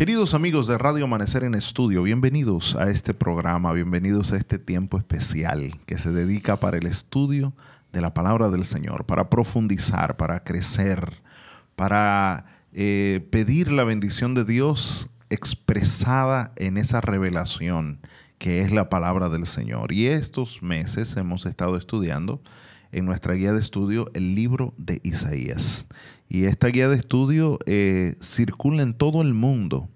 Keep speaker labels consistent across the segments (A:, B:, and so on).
A: Queridos amigos de Radio Amanecer en Estudio, bienvenidos a este programa, bienvenidos a este tiempo especial que se dedica para el estudio de la palabra del Señor, para profundizar, para crecer, para eh, pedir la bendición de Dios expresada en esa revelación que es la palabra del Señor. Y estos meses hemos estado estudiando en nuestra guía de estudio el libro de Isaías. Y esta guía de estudio eh, circula en todo el mundo.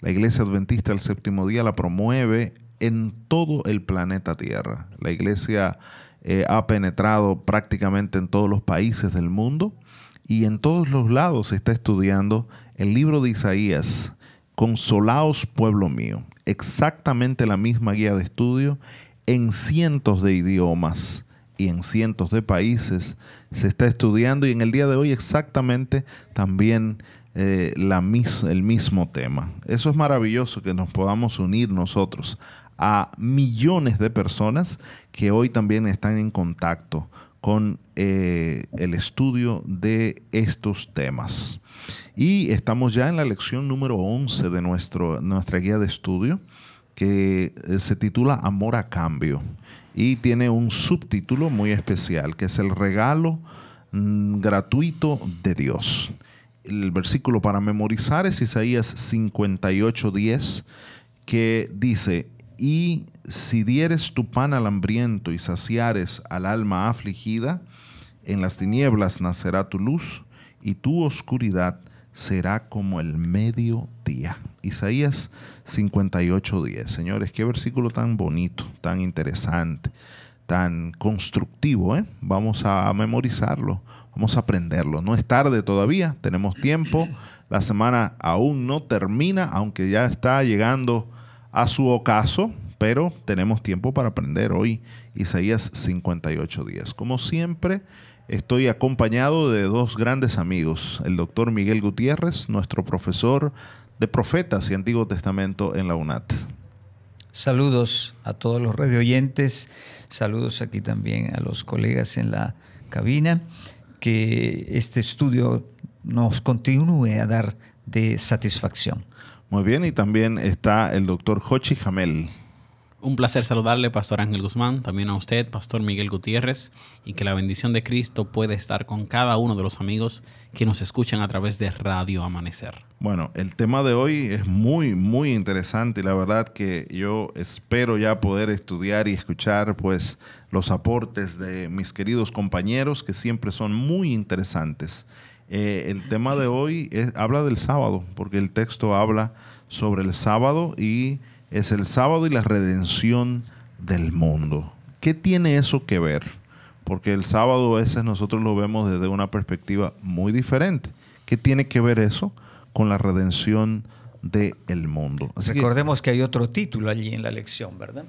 A: La Iglesia Adventista del Séptimo Día la promueve en todo el planeta Tierra. La Iglesia eh, ha penetrado prácticamente en todos los países del mundo y en todos los lados se está estudiando el libro de Isaías. Consolaos, pueblo mío. Exactamente la misma guía de estudio en cientos de idiomas y en cientos de países se está estudiando y en el día de hoy exactamente también eh, la el mismo tema. Eso es maravilloso que nos podamos unir nosotros a millones de personas que hoy también están en contacto con eh, el estudio de estos temas. Y estamos ya en la lección número 11 de nuestro, nuestra guía de estudio que eh, se titula Amor a Cambio y tiene un subtítulo muy especial que es el regalo mm, gratuito de Dios. El versículo para memorizar es Isaías 58:10 que dice, y si dieres tu pan al hambriento y saciares al alma afligida, en las tinieblas nacerá tu luz y tu oscuridad será como el mediodía. Isaías 58.10. Señores, qué versículo tan bonito, tan interesante, tan constructivo. ¿eh? Vamos a memorizarlo, vamos a aprenderlo. No es tarde todavía, tenemos tiempo. La semana aún no termina, aunque ya está llegando a su ocaso, pero tenemos tiempo para aprender hoy Isaías 58.10. Como siempre, Estoy acompañado de dos grandes amigos, el doctor Miguel Gutiérrez, nuestro profesor de Profetas y Antiguo Testamento en la UNAT.
B: Saludos a todos los radio oyentes, saludos aquí también a los colegas en la cabina, que este estudio nos continúe a dar de satisfacción.
A: Muy bien, y también está el doctor Jochi Jamel.
C: Un placer saludarle, Pastor Ángel Guzmán, también a usted, Pastor Miguel Gutiérrez, y que la bendición de Cristo puede estar con cada uno de los amigos que nos escuchan a través de Radio Amanecer.
A: Bueno, el tema de hoy es muy, muy interesante y la verdad que yo espero ya poder estudiar y escuchar pues los aportes de mis queridos compañeros que siempre son muy interesantes. Eh, el tema de hoy habla del sábado, porque el texto habla sobre el sábado y es el sábado y la redención del mundo. ¿Qué tiene eso que ver? Porque el sábado a veces nosotros lo vemos desde una perspectiva muy diferente. ¿Qué tiene que ver eso con la redención del mundo?
B: Recordemos que, hay otro título allí en la lección, ¿verdad?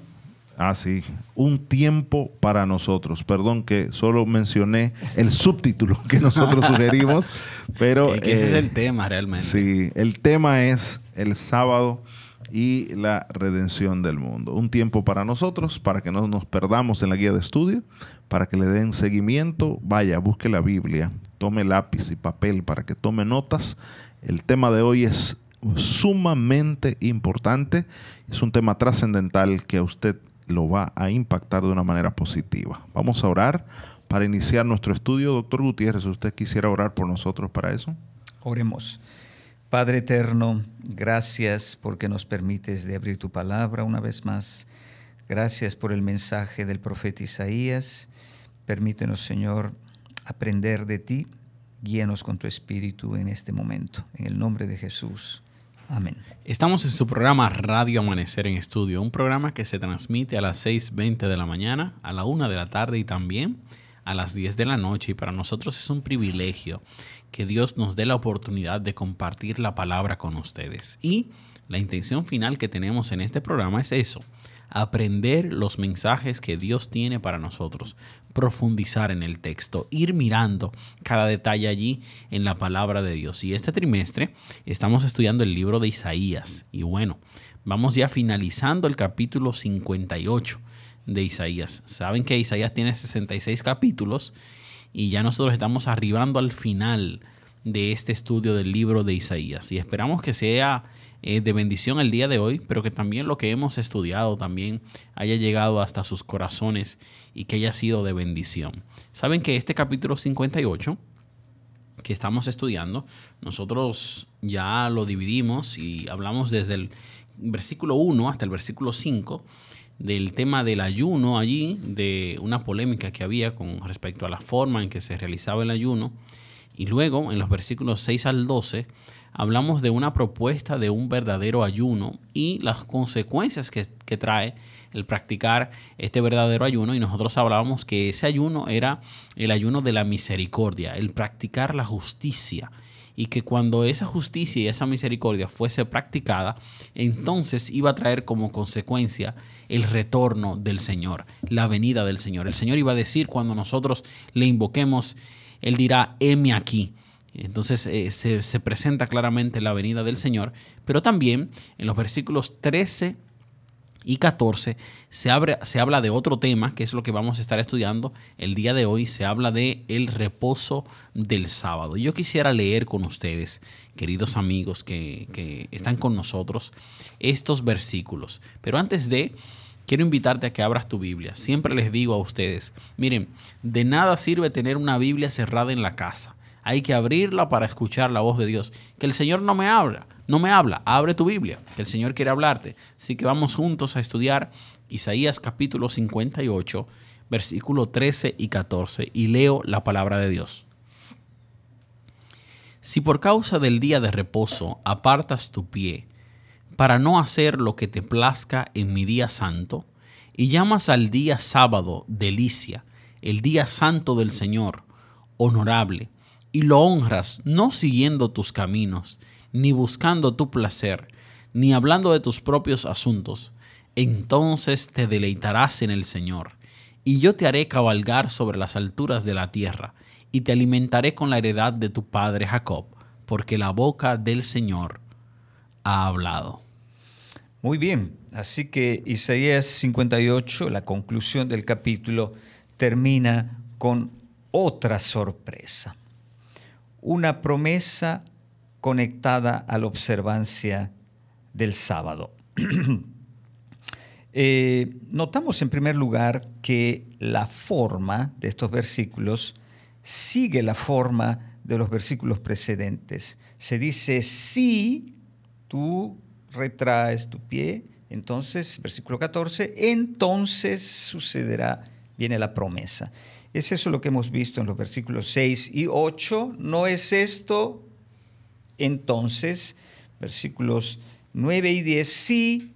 A: Ah, sí. Un tiempo para nosotros. Perdón que solo mencioné el subtítulo que nosotros sugerimos, pero...
C: ese es el tema realmente.
A: Sí, el tema es el sábado y la redención del mundo. Un tiempo para nosotros, para que no nos perdamos en la guía de estudio, para que le den seguimiento, vaya, busque la Biblia, tome lápiz y papel para que tome notas. El tema de hoy es sumamente importante, es un tema trascendental que a usted lo va a impactar de una manera positiva. Vamos a orar para iniciar nuestro estudio. Doctor Gutiérrez, ¿usted quisiera orar por nosotros para eso?
B: Oremos. Padre eterno, gracias porque nos permites de abrir tu palabra una vez más. Gracias por el mensaje del profeta Isaías. Permítenos, Señor, aprender de ti. Guíanos con tu espíritu en este momento. En el nombre de Jesús. Amén.
C: Estamos en su programa Radio Amanecer en Estudio, un programa que se transmite a las 6.20 de la mañana, a la 1 de la tarde y también a las 10 de la noche. Y para nosotros es un privilegio que Dios nos dé la oportunidad de compartir la palabra con ustedes. Y la intención final que tenemos en este programa es eso, aprender los mensajes que Dios tiene para nosotros, profundizar en el texto, ir mirando cada detalle allí en la palabra de Dios. Y este trimestre estamos estudiando el libro de Isaías. Y bueno, vamos ya finalizando el capítulo 58 de Isaías. Saben que Isaías tiene 66 capítulos y ya nosotros estamos arribando al final de este estudio del libro de Isaías. Y esperamos que sea eh, de bendición el día de hoy, pero que también lo que hemos estudiado también haya llegado hasta sus corazones y que haya sido de bendición. Saben que este capítulo 58 que estamos estudiando, nosotros ya lo dividimos y hablamos desde el versículo 1 hasta el versículo 5 del tema del ayuno allí, de una polémica que había con respecto a la forma en que se realizaba el ayuno. Y luego, en los versículos 6 al 12, hablamos de una propuesta de un verdadero ayuno y las consecuencias que, trae el practicar este verdadero ayuno y nosotros hablábamos que ese ayuno era el ayuno de la misericordia, el practicar la justicia y que cuando esa justicia y esa misericordia fuese practicada, entonces iba a traer como consecuencia el retorno del Señor, la venida del Señor. El Señor iba a decir cuando nosotros le invoquemos, Él dirá, heme aquí. Entonces eh, se, presenta claramente la venida del Señor, pero también en los versículos 13 y 14 se, abre, se, habla de otro tema, que es lo que vamos a estar estudiando el día de hoy. Se habla de el reposo del sábado. Yo quisiera leer con ustedes, queridos amigos que, que están con nosotros, estos versículos. Pero antes de, quiero invitarte a que abras tu Biblia. Siempre les digo a ustedes, miren, de nada sirve tener una Biblia cerrada en la casa hay que abrirla para escuchar la voz de Dios. Que el Señor no me habla, no me habla, abre tu Biblia, que el Señor quiere hablarte. Así que vamos juntos a estudiar Isaías capítulo 58, versículo 13 y 14, y leo la palabra de Dios. Si por causa del día de reposo apartas tu pie, para no hacer lo que te plazca en mi día santo, y llamas al día sábado delicia, el día santo del Señor, honorable, y lo honras no siguiendo tus caminos, ni buscando tu placer, ni hablando de tus propios asuntos, entonces te deleitarás en el Señor, y yo te haré cabalgar sobre las alturas de la tierra, y te alimentaré con la heredad de tu padre Jacob, porque la boca del Señor ha hablado.
B: Muy bien, así que Isaías 58, la conclusión del capítulo, termina con otra sorpresa una promesa conectada a la observancia del sábado. Eh, notamos en primer lugar que la forma de estos versículos sigue la forma de los versículos precedentes. Se dice, si tú retraes tu pie, entonces, versículo 14, entonces sucederá, viene la promesa. Es eso lo que hemos visto en los versículos 6 y 8. ¿No es esto? Entonces, versículos 9 y 10, sí,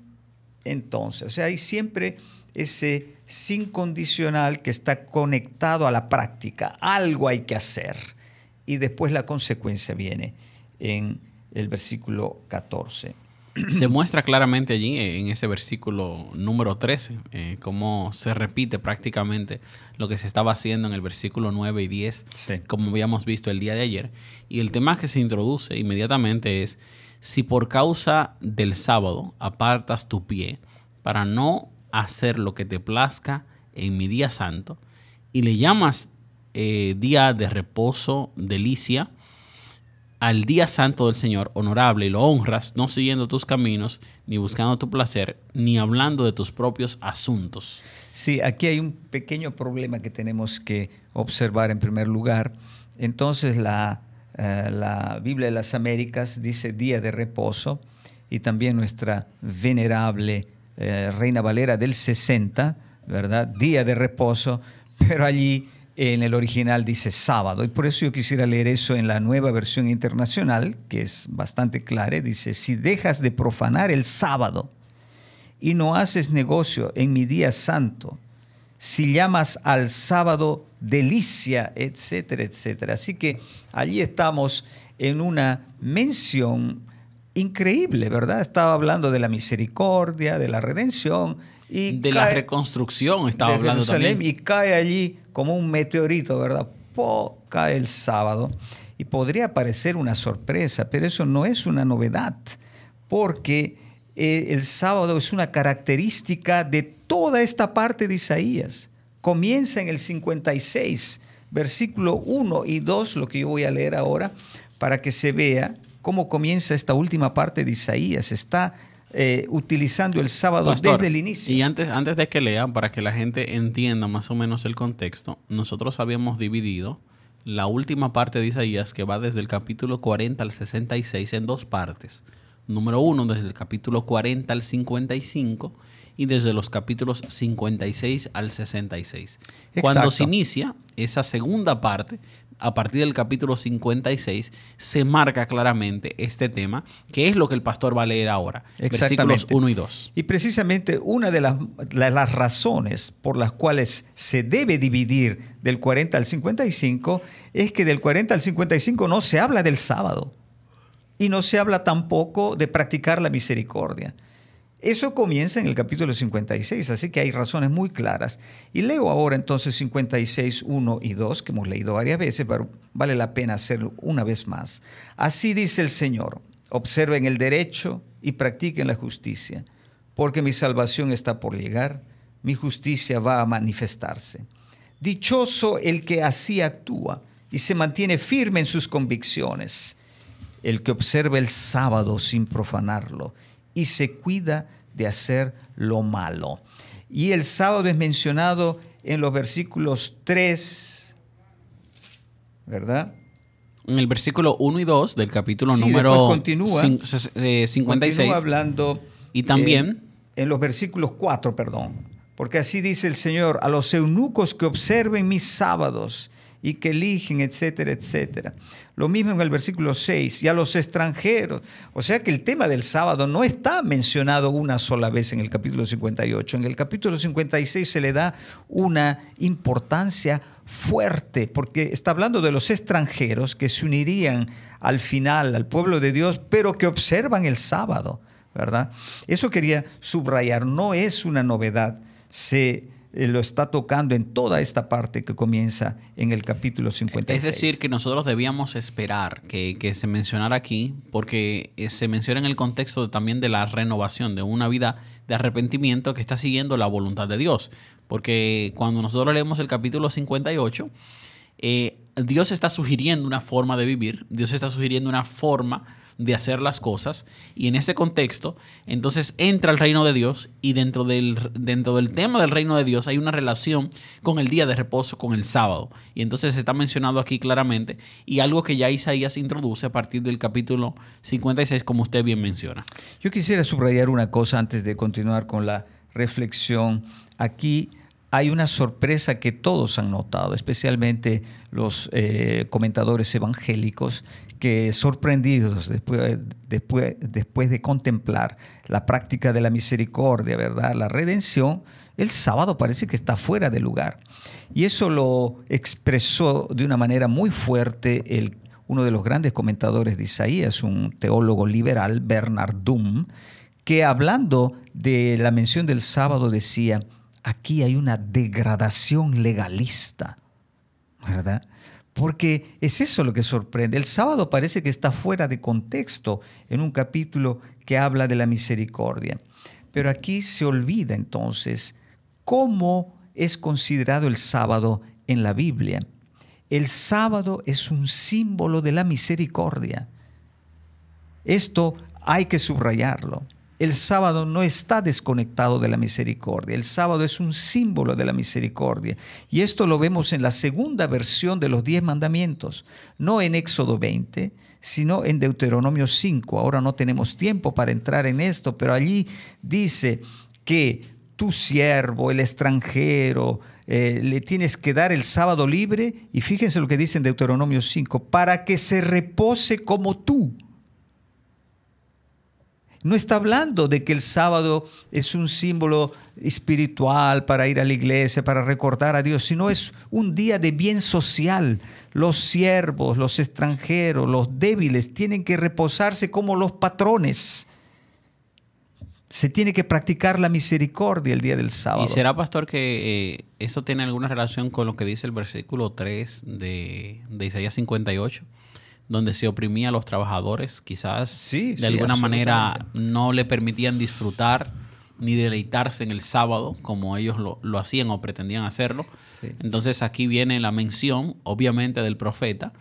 B: entonces. O sea, hay siempre ese sin condicional que está conectado a la práctica. Algo hay que hacer. Y después la consecuencia viene en el versículo 14
C: se muestra claramente allí eh, en ese versículo número 13, eh, cómo se repite prácticamente lo que se estaba haciendo en el versículo 9 y 10, como habíamos visto el día de ayer. Y el tema que se introduce inmediatamente es, si por causa del sábado apartas tu pie para no hacer lo que te plazca en mi día santo, y le llamas eh, día de reposo, delicia, al día santo del Señor honorable y lo honras, no siguiendo tus caminos, ni buscando tu placer, ni hablando de tus propios asuntos.
B: Sí, aquí hay un pequeño problema que tenemos que observar en primer lugar. Entonces la, eh, la Biblia de las Américas dice día de reposo y también nuestra venerable eh, Reina Valera del 60, ¿verdad? Día de reposo, pero allí en el original dice sábado, y por eso yo quisiera leer eso en la nueva versión internacional, que es bastante clara. Dice, si dejas de profanar el sábado y no haces negocio en mi día santo, si llamas al sábado delicia, etcétera, etcétera. Así que allí estamos en una mención increíble, ¿verdad? Estaba hablando de la misericordia, de la redención.
C: Y de la reconstrucción estaba hablando también.
B: Y cae allí como un meteorito, ¿verdad? Po, cae el sábado. Y podría parecer una sorpresa, pero eso no es una novedad, porque eh, el sábado es una característica de toda esta parte de Isaías. Comienza en el 56, versículo 1 y 2, lo que yo voy a leer ahora, para que se vea cómo comienza esta última parte de Isaías. Está eh, utilizando el sábado desde el inicio.
C: Y antes, antes de que lea, para que la gente entienda más o menos el contexto, nosotros habíamos dividido la última parte de Isaías, que va desde el capítulo 40 al 66, en dos partes. Número uno, desde el capítulo 40 al 55 y desde los capítulos 56 al 66. Cuando se inicia esa segunda parte, a partir del capítulo 56 se marca claramente este tema, que es lo que el pastor va a leer ahora, versículos 1 y 2.
B: Y precisamente una de las, las, razones por las cuales se debe dividir del 40 al 55 es que del 40 al 55 no se habla del sábado y no se habla tampoco de practicar la misericordia. Eso comienza en el capítulo 56, así que hay razones muy claras. Y leo ahora entonces 56, 1 y 2, que hemos leído varias veces, pero vale la pena hacerlo una vez más. Así dice el Señor, observen el derecho y practiquen la justicia, porque mi salvación está por llegar, mi justicia va a manifestarse. Dichoso el que así actúa y se mantiene firme en sus convicciones, el que observa el sábado sin profanarlo y se cuida de hacer lo malo. Y el sábado es mencionado en los versículos 3, ¿verdad?
C: En el versículo 1 y 2 del capítulo número
B: continúa,
C: 56. Continúa
B: hablando.
C: Y también.
B: Eh, en los versículos 4, perdón. Porque así dice el Señor, a los eunucos que observen mis sábados y que eligen, etcétera, etcétera. Lo mismo en el versículo 6, y a los extranjeros. O sea que el tema del sábado no está mencionado una sola vez en el capítulo 58. En el capítulo 56 se le da una importancia fuerte, porque está hablando de los extranjeros que se unirían al final al pueblo de Dios, pero que observan el sábado, ¿verdad? Eso quería subrayar, no es una novedad. Se eh, lo está tocando en toda esta parte que comienza en el capítulo 56.
C: Es decir, que nosotros debíamos esperar que, se mencionara aquí, porque eh, se menciona en el contexto también de la renovación, de una vida de arrepentimiento que está siguiendo la voluntad de Dios. Porque cuando nosotros leemos el capítulo 58, eh, Dios está sugiriendo una forma de vivir, Dios está sugiriendo una forma de hacer las cosas. Y en ese contexto, entonces entra el reino de Dios y dentro del, dentro del tema del reino de Dios hay una relación con el día de reposo, con el sábado. Y entonces está mencionado aquí claramente y algo que ya Isaías introduce a partir del capítulo 56, como usted bien menciona.
B: Yo quisiera subrayar una cosa antes de continuar con la reflexión. Aquí hay una sorpresa que todos han notado, especialmente los eh, comentadores evangélicos, que sorprendidos después, después, después de contemplar la práctica de la misericordia, ¿verdad? La redención, el sábado parece que está fuera de lugar. Y eso lo expresó de una manera muy fuerte el, uno de los grandes comentadores de Isaías, un teólogo liberal, Bernard Doom, que hablando de la mención del sábado decía, aquí hay una degradación legalista, ¿verdad? Porque es eso lo que sorprende. El sábado parece que está fuera de contexto en un capítulo que habla de la misericordia. Pero aquí se olvida entonces cómo es considerado el sábado en la Biblia. El sábado es un símbolo de la misericordia. Esto hay que subrayarlo el sábado no está desconectado de la misericordia. El sábado es un símbolo de la misericordia. Y esto lo vemos en la segunda versión de los diez mandamientos, no en Éxodo 20, sino en Deuteronomio 5. Ahora no tenemos tiempo para entrar en esto, pero allí dice que tu siervo, el extranjero, eh, le tienes que dar el sábado libre, y fíjense lo que dice en Deuteronomio 5, para que se repose como tú no está hablando de que el sábado es un símbolo espiritual para ir a la iglesia, para recordar a Dios, sino es un día de bien social. Los siervos, los extranjeros, los débiles tienen que reposarse como los patrones. Se tiene que practicar la misericordia el día del sábado.
C: ¿Y será, pastor, que eh, esto tiene alguna relación con lo que dice el versículo 3 de, de Isaías 58? Donde se oprimía a los trabajadores, quizás de alguna manera no le permitían disfrutar ni deleitarse en el sábado como ellos lo, hacían o pretendían hacerlo. Entonces aquí viene la mención, obviamente, del profeta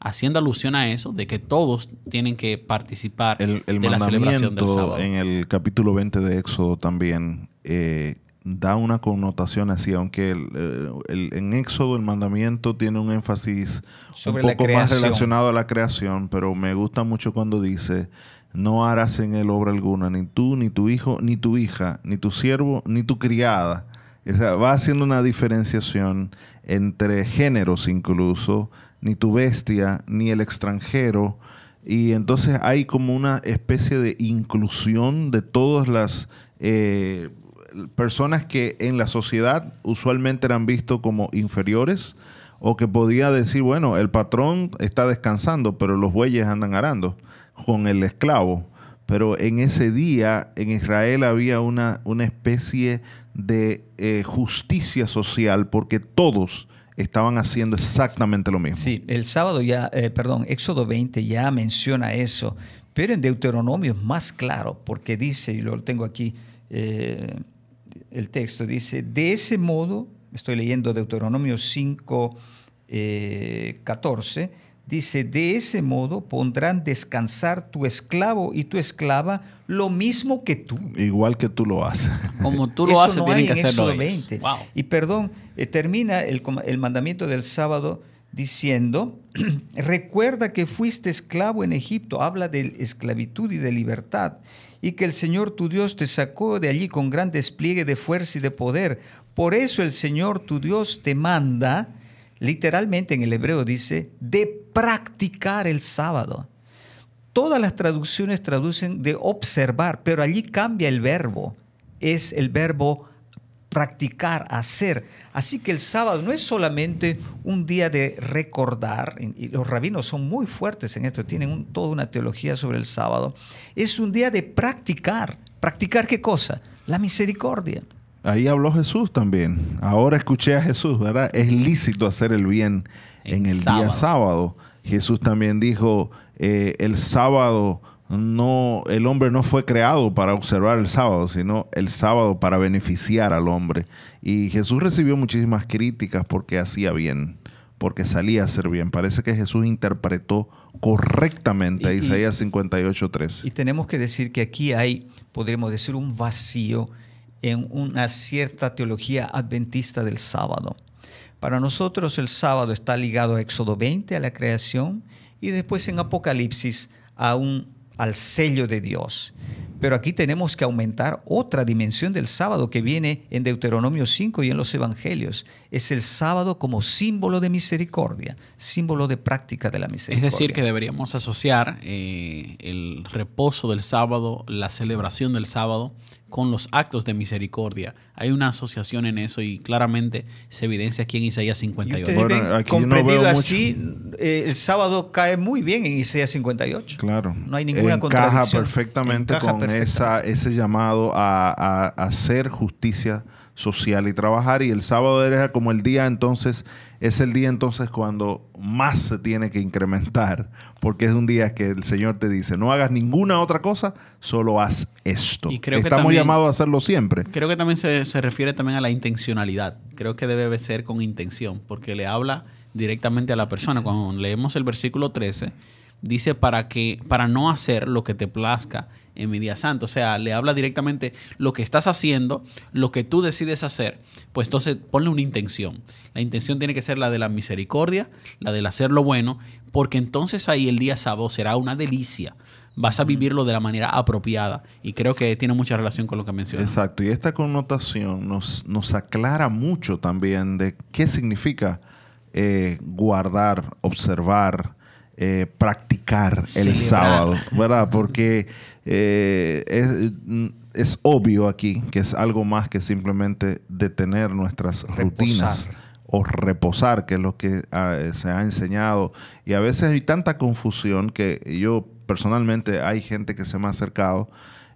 C: haciendo alusión a eso, de que todos tienen que participar
A: el, el
C: de la celebración del sábado.
A: en el capítulo 20 de Éxodo también eh, da una connotación así, aunque el, eh, el- en Éxodo el mandamiento tiene un énfasis
B: Sobre
A: un poco más relacionado a la creación, pero me gusta mucho cuando dice, no harás en él obra alguna, ni tú, ni tu hijo, ni tu hija, ni tu siervo, ni tu criada. O sea, va haciendo una diferenciación entre géneros incluso, ni tu bestia, ni el extranjero. Y entonces hay como una especie de inclusión de todas las eh, personas que en la sociedad usualmente eran vistos como inferiores o que podía decir, bueno, el patrón está descansando, pero los bueyes andan arando con el esclavo. Pero en ese día en Israel había una, una especie de eh, justicia social porque todos estaban haciendo exactamente lo mismo.
B: Sí, el sábado ya, eh, perdón, Éxodo 20 ya menciona eso, pero en Deuteronomio es más claro, porque dice, y lo tengo aquí, eh, el texto dice, de ese modo, estoy leyendo Deuteronomio 5, eh, 14, dice, de ese modo pondrán descansar tu esclavo y tu esclava lo mismo que tú.
A: Igual que tú lo haces.
C: Como tú lo
B: Eso
C: haces,
B: no
C: tienen
B: hay
C: que
B: en
C: hacerlo
B: Éxodo
C: ellos.
B: 20.
C: Wow.
B: Y perdón, eh, termina el, el mandamiento del sábado diciendo, recuerda que fuiste esclavo en Egipto, habla de esclavitud y de libertad, y que el Señor tu Dios te sacó de allí con gran despliegue de fuerza y de poder. Por eso el Señor tu Dios te manda, literalmente en el hebreo dice, de practicar el sábado. Todas las traducciones traducen de observar, pero allí cambia el verbo. Es el verbo practicar, hacer. Así que el sábado no es solamente un día de recordar, y los rabinos son muy fuertes en esto, tienen un- toda una teología sobre el sábado. Es un día de practicar. ¿Practicar qué cosa? La misericordia.
A: Ahí habló Jesús también. Ahora escuché a Jesús, ¿verdad? Es lícito hacer el bien en
C: En
A: el día
C: sábado.
A: sábado. Jesús también dijo, eh, el sábado no, el hombre no fue creado para observar el sábado, sino el sábado para beneficiar al hombre. Y Jesús recibió muchísimas críticas porque hacía bien, porque salía a hacer bien. Parece que Jesús interpretó correctamente
B: Y-
A: Isaías 58.3.
B: Y tenemos que decir que aquí hay, podríamos decir, un vacío en una cierta teología adventista del sábado. Para nosotros el sábado está ligado a Éxodo 20, a la creación, y después en Apocalipsis a un, al sello de Dios. Pero aquí tenemos que aumentar otra dimensión del sábado que viene en Deuteronomio 5 y en los Evangelios. Es el sábado como símbolo de misericordia, símbolo de práctica de la
C: Es
B: misericordia.
C: decir, que deberíamos asociar eh, el reposo del sábado, la celebración del sábado, con los actos de misericordia. Hay una asociación en eso y claramente se evidencia aquí en Isaías
B: Y
C: 58.
B: ustedes
A: Bueno,
B: ven,
A: aquí no
B: comprendido así, eh, el sábado cae muy bien en Isaías 58.
A: Claro.
B: No hay ninguna
A: Encaja
B: contradicción.
A: perfectamente
B: Encaja
A: con
B: perfectamente.
A: Esa, ese llamado a, a- a hacer justicia social y trabajar. Y el sábado era como el día entonces, es el día entonces cuando más se tiene que incrementar, porque es un día que el Señor te dice, no hagas ninguna otra cosa, solo haz esto.
C: Y creo que
A: Estamos
C: también-
A: llamados a hacerlo siempre.
C: Creo que también se, se refiere también a la intencionalidad. Creo que debe ser con intención, porque le habla directamente a la persona. Cuando leemos el versículo 13, dice para que para no hacer lo que te plazca en mi día santo. O sea, le habla directamente lo que estás haciendo, lo que tú decides hacer, pues entonces ponle una intención. La intención tiene que ser la de la misericordia, la del hacer lo bueno, porque entonces ahí el día sábado será una delicia. Vas a vivirlo de la manera apropiada y creo que tiene mucha relación con lo que mencionas.
A: Exacto, y esta connotación nos, nos aclara mucho también de qué significa eh, guardar, observar, eh, practicar el sábado, ¿verdad? Porque eh, es, es obvio aquí que es algo más que simplemente detener nuestras rutinas o reposar, que es lo que ah, se ha enseñado. Y a veces hay tanta confusión que yo personalmente hay gente que se me ha acercado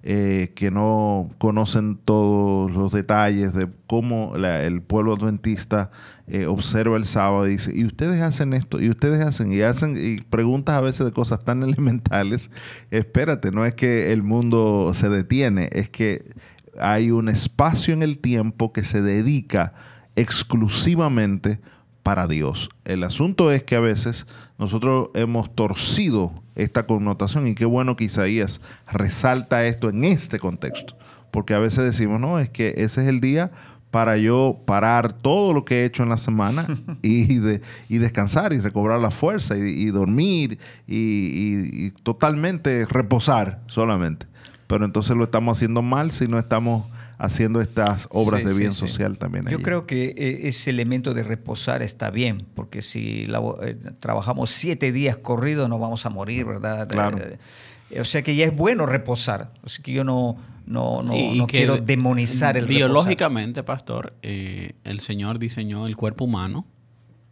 A: eh, que no conocen todos los detalles de cómo el pueblo adventista eh, observa el sábado y dice, y ustedes hacen esto, y ustedes hacen, y hacen, y preguntas a veces de cosas tan elementales, espérate, no es que el mundo se detiene, es que hay un espacio en el tiempo que se dedica exclusivamente para Dios. El asunto es que a veces nosotros hemos torcido esta connotación y qué bueno que Isaías resalta esto en este contexto, porque a veces decimos, no, es que ese es el día para yo parar todo lo que he hecho en la semana y, de, y descansar y recobrar la fuerza y, dormir y, y, totalmente reposar solamente. Pero entonces lo estamos haciendo mal si no estamos haciendo estas obras de bien social también.
B: Yo creo que eh, ese elemento de reposar está bien, porque si eh, trabajamos siete días corridos no vamos a morir, ¿verdad?
A: Claro.
B: Eh, o sea que ya es bueno reposar. Así que yo no, no, no, quiero demonizar el
C: Biológicamente, pastor, el Señor diseñó el cuerpo humano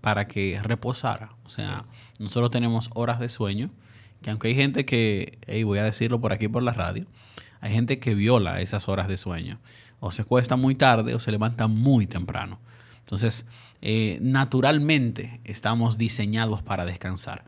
C: para que reposara. O sea, nosotros tenemos horas de sueño, que aunque hay gente que, y voy a decirlo por aquí por la radio, hay gente que viola esas horas de sueño. O se cuesta muy tarde o se levanta muy temprano. Entonces, eh, naturalmente estamos diseñados para descansar.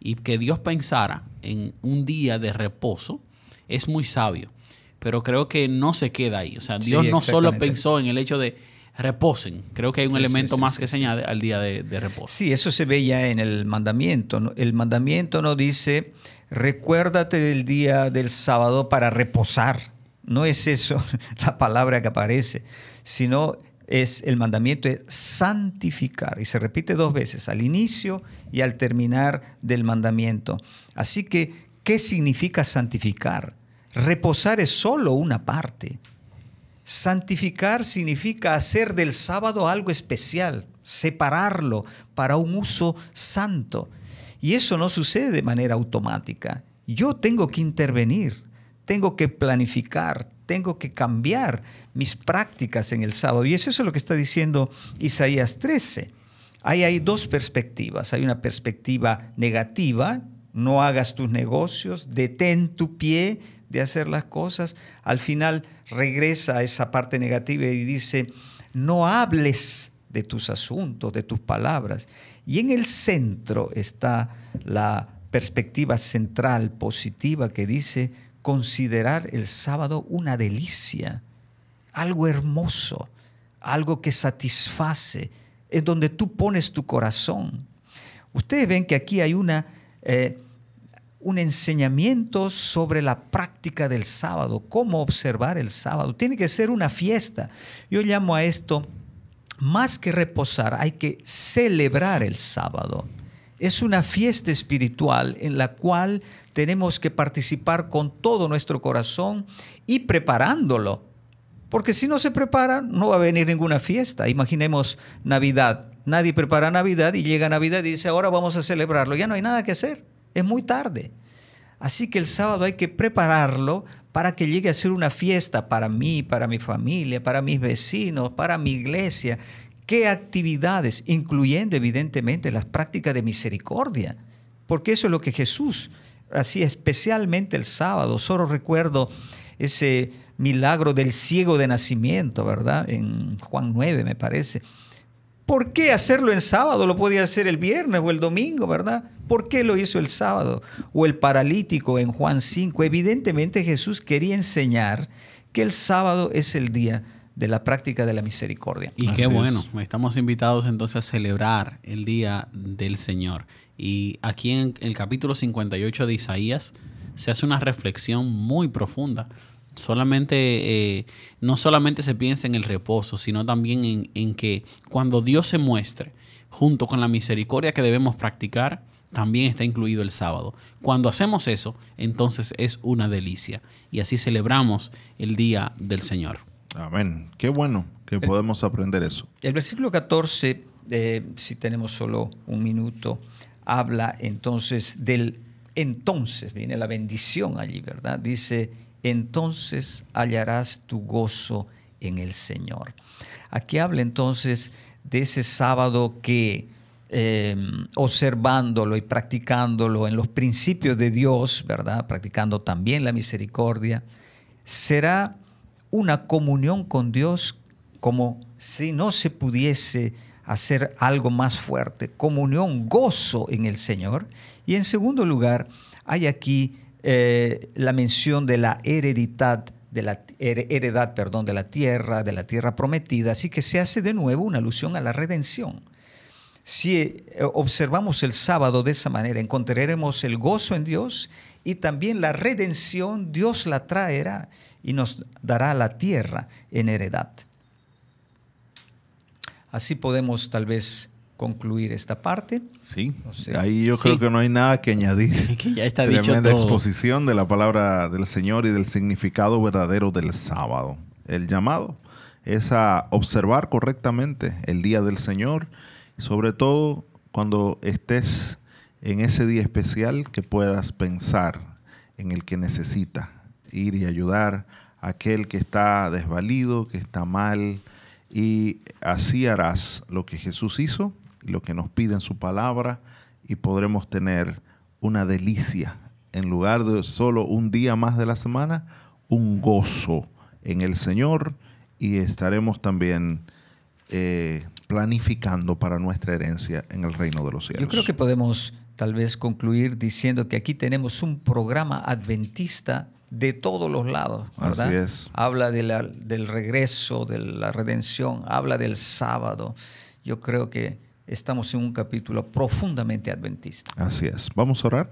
C: Y que Dios pensara en un día de reposo es muy sabio. Pero creo que no se queda ahí. O sea, Dios no solo pensó en el hecho de reposen. Creo que hay un elemento más que se añade al día de, de, reposo.
B: Sí, eso se ve ya en el mandamiento. El mandamiento no dice recuérdate del día del sábado para reposar. No es eso la palabra que aparece, sino es el mandamiento de santificar. Y se repite dos veces, al inicio y al terminar del mandamiento. Así que, ¿qué significa santificar? Reposar es solo una parte. Santificar significa hacer del sábado algo especial, separarlo para un uso santo. Y eso no sucede de manera automática. Yo tengo que intervenir, tengo que planificar, tengo que cambiar mis prácticas en el sábado. Y eso es lo que está diciendo Isaías 13. Ahí hay dos perspectivas. Hay una perspectiva negativa, no hagas tus negocios, detén tu pie de hacer las cosas. Al final regresa a esa parte negativa y dice, no hables de tus asuntos, de tus palabras. Y en el centro está la perspectiva central positiva que dice considerar el sábado una delicia, algo hermoso, algo que satisface, en donde tú pones tu corazón. Ustedes ven que aquí hay una, eh, un enseñamiento sobre la práctica del sábado, cómo observar el sábado. Tiene que ser una fiesta. Yo llamo a esto más que reposar, hay que celebrar el sábado. Es una fiesta espiritual en la cual tenemos que participar con todo nuestro corazón y preparándolo. Porque si no se prepara, no va a venir ninguna fiesta. Imaginemos Navidad. Nadie prepara Navidad y llega Navidad y dice, ahora vamos a celebrarlo. Ya no hay nada que hacer. Es muy tarde. Así que el sábado hay que prepararlo para que llegue a ser una fiesta para mí, para mi familia, para mis vecinos, para mi iglesia. ¿Qué actividades? Incluyendo evidentemente las prácticas de misericordia, porque eso es lo que Jesús hacía especialmente el sábado. Solo recuerdo ese milagro del ciego de nacimiento, ¿verdad? En Juan 9 me parece. ¿Por qué hacerlo en sábado? Lo podía hacer el viernes o el domingo, ¿verdad? ¿Por qué lo hizo el sábado? O el paralítico en Juan 5. Evidentemente Jesús quería enseñar que el sábado es el día de la práctica de la misericordia.
C: Y qué bueno, estamos invitados entonces a celebrar el día del Señor. Y aquí en el capítulo 58 de Isaías se hace una reflexión muy profunda. Solamente, eh, no solamente se piensa en el reposo, sino también en, en que cuando Dios se muestre, junto con la misericordia que debemos practicar, también está incluido el sábado. Cuando hacemos eso, entonces es una delicia. Y así celebramos el día del Señor.
A: Amén. Qué bueno que podemos aprender eso.
B: El versículo 14, eh, si tenemos solo un minuto, habla entonces del entonces, viene la bendición allí, ¿verdad? Dice, entonces hallarás tu gozo en el Señor. Aquí habla entonces de ese sábado que Em, observándolo y practicándolo en los principios de Dios, ¿verdad? Practicando también la misericordia, será una comunión con Dios como si no se pudiese hacer algo más fuerte, comunión, gozo en el Señor. Y en segundo lugar, hay aquí eh, la mención de la heredidad de la heredad, perdón, de la tierra, de la tierra prometida, así que se hace de nuevo una alusión a la redención. Si eh, observamos el sábado de esa manera, encontraremos el gozo en Dios y también la redención, Dios la traerá y nos dará la tierra en heredad. Así podemos tal vez concluir esta parte.
A: Sí, ahí yo creo que no hay nada que añadir.
C: que ya está
A: Tremenda exposición de la palabra del Señor y del significado verdadero del sábado. El llamado es a observar correctamente el día del Señor, sobre todo cuando estés en ese día especial que puedas pensar en el que necesita ir y ayudar a aquel que está desvalido, que está mal, y así harás lo que Jesús hizo lo que nos pide en su palabra y podremos tener una delicia en lugar de solo un día más de la semana, un gozo en el Señor y estaremos también eh, planificando para nuestra herencia en el reino de los cielos.
B: Yo creo que podemos tal vez concluir diciendo que aquí tenemos un programa adventista de todos los lados, ¿verdad?
A: Así es.
B: Habla del regreso, de la redención, habla del sábado. Yo creo que estamos en un capítulo profundamente adventista.
A: Así es. Vamos a orar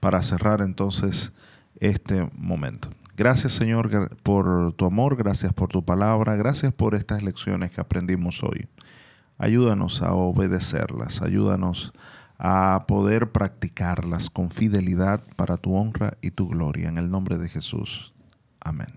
A: para cerrar entonces este momento. Gracias Señor por tu amor, gracias por tu palabra, gracias por estas lecciones que aprendimos hoy. Ayúdanos a obedecerlas, ayúdanos a poder practicarlas con fidelidad para tu honra y tu gloria. En el nombre de Jesús. Amén.